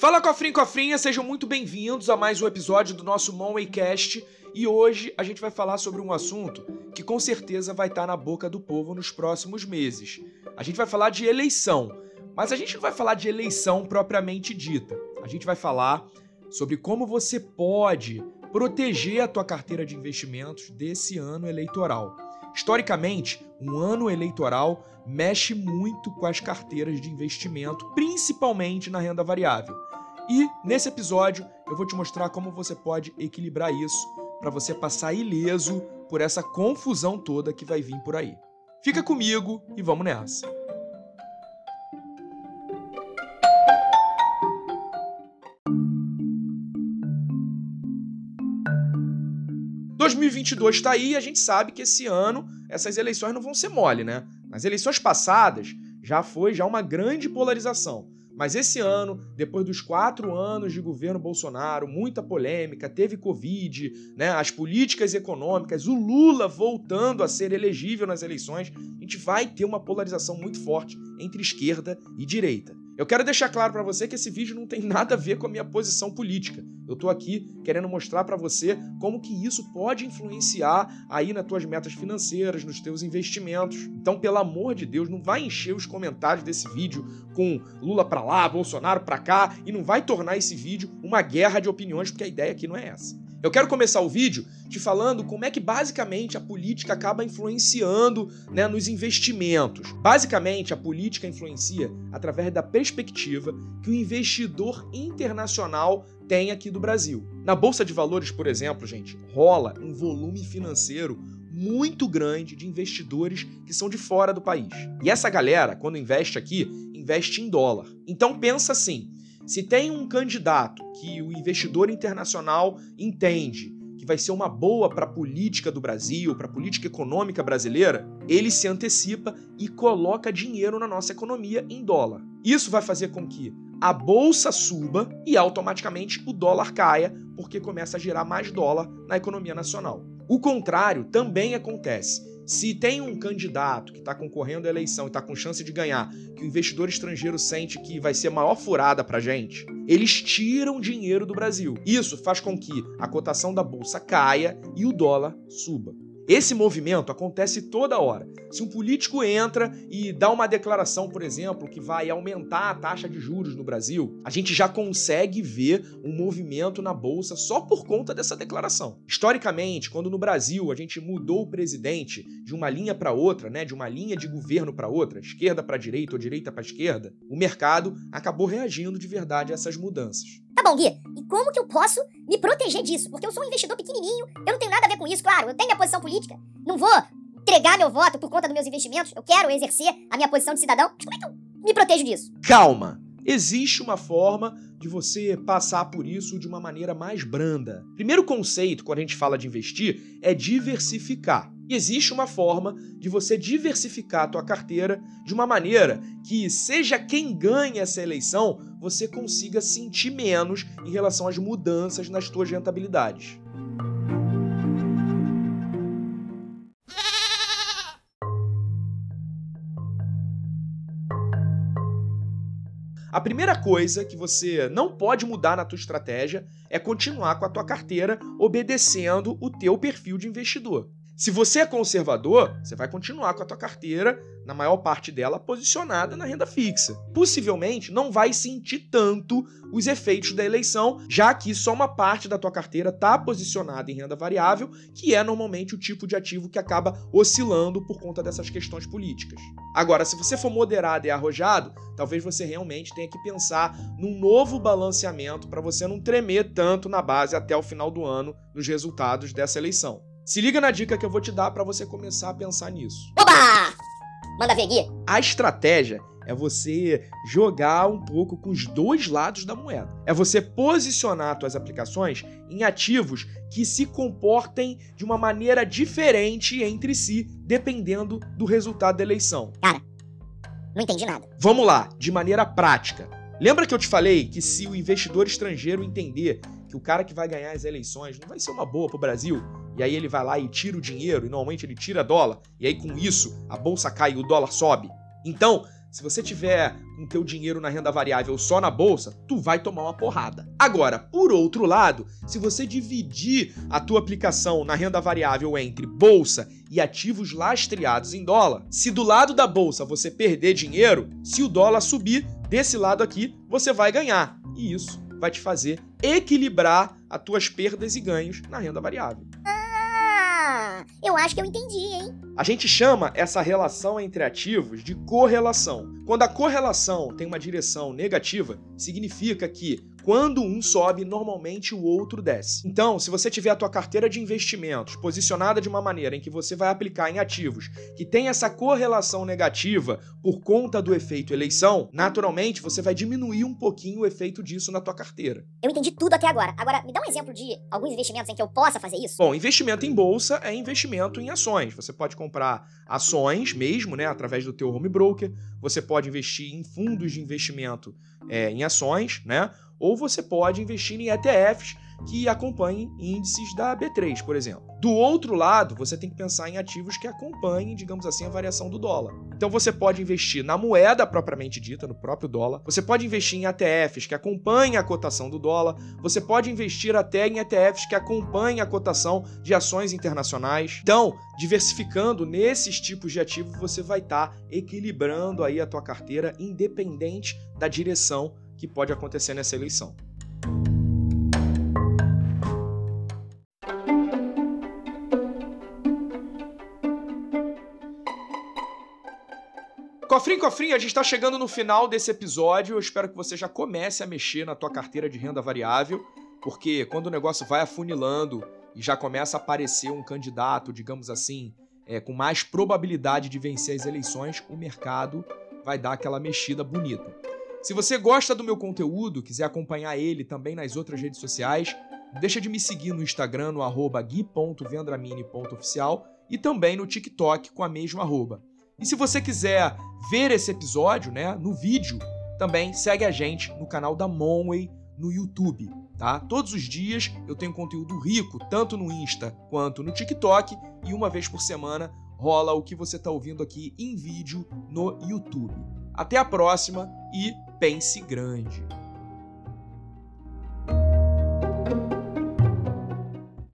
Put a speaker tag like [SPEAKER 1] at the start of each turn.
[SPEAKER 1] Fala cofrinho cofrinha, sejam muito bem-vindos a mais um episódio do nosso Monwaycast e hoje a gente vai falar sobre um assunto que com certeza vai estar na boca do povo nos próximos meses. A gente vai falar de eleição, mas a gente não vai falar de eleição propriamente dita. A gente vai falar sobre como você pode proteger a tua carteira de investimentos desse ano eleitoral. Historicamente, um ano eleitoral mexe muito com as carteiras de investimento, principalmente na renda variável. E nesse episódio eu vou te mostrar como você pode equilibrar isso para você passar ileso por essa confusão toda que vai vir por aí. Fica comigo e vamos nessa. 2022 está aí e a gente sabe que esse ano essas eleições não vão ser mole, né? Nas eleições passadas já foi já uma grande polarização. Mas esse ano, depois dos quatro anos de governo Bolsonaro, muita polêmica, teve Covid, né, as políticas econômicas, o Lula voltando a ser elegível nas eleições, a gente vai ter uma polarização muito forte entre esquerda e direita. Eu quero deixar claro para você que esse vídeo não tem nada a ver com a minha posição política. Eu tô aqui querendo mostrar para você como que isso pode influenciar aí nas tuas metas financeiras, nos teus investimentos. Então, pelo amor de Deus, não vai encher os comentários desse vídeo com Lula para lá, Bolsonaro para cá e não vai tornar esse vídeo uma guerra de opiniões, porque a ideia aqui não é essa. Eu quero começar o vídeo te falando como é que basicamente a política acaba influenciando né, nos investimentos. Basicamente, a política influencia através da perspectiva que o investidor internacional tem aqui do Brasil. Na Bolsa de Valores, por exemplo, gente, rola um volume financeiro muito grande de investidores que são de fora do país. E essa galera, quando investe aqui, investe em dólar. Então pensa assim, se tem um candidato que o investidor internacional entende que vai ser uma boa para a política do Brasil, para a política econômica brasileira, ele se antecipa e coloca dinheiro na nossa economia em dólar. Isso vai fazer com que a bolsa suba e automaticamente o dólar caia, porque começa a gerar mais dólar na economia nacional. O contrário também acontece. Se tem um candidato que está concorrendo à eleição e está com chance de ganhar, que o investidor estrangeiro sente que vai ser a maior furada para gente, eles tiram dinheiro do Brasil. Isso faz com que a cotação da bolsa caia e o dólar suba. Esse movimento acontece toda hora. Se um político entra e dá uma declaração, por exemplo, que vai aumentar a taxa de juros no Brasil, a gente já consegue ver um movimento na bolsa só por conta dessa declaração. Historicamente, quando no Brasil a gente mudou o presidente de uma linha para outra, né, de uma linha de governo para outra, esquerda para direita ou direita para esquerda, o mercado acabou reagindo de verdade a essas mudanças.
[SPEAKER 2] Tá bom, Gui, e como que eu posso me proteger disso? Porque eu sou um investidor pequenininho, eu não tenho nada a ver com isso, claro, eu tenho minha posição política, não vou entregar meu voto por conta dos meus investimentos, eu quero exercer a minha posição de cidadão, mas como é que eu me protejo disso?
[SPEAKER 1] Calma! Existe uma forma de você passar por isso de uma maneira mais branda. Primeiro conceito, quando a gente fala de investir, é diversificar. E existe uma forma de você diversificar a tua carteira de uma maneira que, seja quem ganhe essa eleição, você consiga sentir menos em relação às mudanças nas tuas rentabilidades. A primeira coisa que você não pode mudar na tua estratégia é continuar com a tua carteira obedecendo o teu perfil de investidor. Se você é conservador, você vai continuar com a tua carteira, na maior parte dela, posicionada na renda fixa. Possivelmente não vai sentir tanto os efeitos da eleição, já que só uma parte da tua carteira está posicionada em renda variável, que é normalmente o tipo de ativo que acaba oscilando por conta dessas questões políticas. Agora, se você for moderado e arrojado, talvez você realmente tenha que pensar num novo balanceamento para você não tremer tanto na base até o final do ano nos resultados dessa eleição. Se liga na dica que eu vou te dar para você começar a pensar nisso.
[SPEAKER 2] Oba! Manda ver, Gui.
[SPEAKER 1] A estratégia é você jogar um pouco com os dois lados da moeda. É você posicionar suas aplicações em ativos que se comportem de uma maneira diferente entre si, dependendo do resultado da eleição.
[SPEAKER 2] Cara, não entendi nada.
[SPEAKER 1] Vamos lá, de maneira prática. Lembra que eu te falei que se o investidor estrangeiro entender que o cara que vai ganhar as eleições não vai ser uma boa para o Brasil, e aí ele vai lá e tira o dinheiro, e normalmente ele tira dólar, e aí com isso a bolsa cai e o dólar sobe. Então, Se você tiver com teu dinheiro na renda variável só na bolsa, tu vai tomar uma porrada. Agora, por outro lado, se você dividir a tua aplicação na renda variável entre bolsa e ativos lastreados em dólar, se do lado da bolsa você perder dinheiro, se o dólar subir, desse lado aqui você vai ganhar. E isso vai te fazer equilibrar as tuas perdas e ganhos na renda variável.
[SPEAKER 2] Eu acho que eu entendi, hein?
[SPEAKER 1] A gente chama essa relação entre ativos de correlação. Quando a correlação tem uma direção negativa, significa que quando um sobe, normalmente o outro desce. Então, se você tiver a tua carteira de investimentos posicionada de uma maneira em que você vai aplicar em ativos que tem essa correlação negativa por conta do efeito eleição, naturalmente você vai diminuir um pouquinho o efeito disso na tua carteira.
[SPEAKER 2] Eu entendi tudo até agora. Agora, me dá um exemplo de alguns investimentos em que eu possa fazer isso?
[SPEAKER 1] Bom, investimento em bolsa é investimento em ações. Você pode comprar ações mesmo, né, através do teu home broker. Você pode investir em fundos de investimento é, em ações, né? Ou você pode investir em ETFs que acompanhem índices da B3, por exemplo. Do outro lado, você tem que pensar em ativos que acompanhem, digamos assim, a variação do dólar. Então você pode investir na moeda propriamente dita, no próprio dólar. Você pode investir em ETFs que acompanhem a cotação do dólar. Você pode investir até em ETFs que acompanhem a cotação de ações internacionais. Então, diversificando nesses tipos de ativos, você vai estar tá equilibrando aí a tua carteira independente da direção que pode acontecer nessa eleição. Cofrinho, cofrinho, a gente está chegando no final desse episódio. Eu espero que você já comece a mexer na tua carteira de renda variável, porque quando o negócio vai afunilando e já começa a aparecer um candidato, digamos assim, é, com mais probabilidade de vencer as eleições, o mercado vai dar aquela mexida bonita. Se você gosta do meu conteúdo, quiser acompanhar ele também nas outras redes sociais, deixa de me seguir no Instagram no arroba gui.vendramini.oficial e também no TikTok com a mesma arroba. E se você quiser ver esse episódio, né, no vídeo, também segue a gente no canal da Monway no YouTube, tá? Todos os dias eu tenho conteúdo rico, tanto no Insta quanto no TikTok, e uma vez por semana rola o que você está ouvindo aqui em vídeo no YouTube. Até a próxima e pense grande.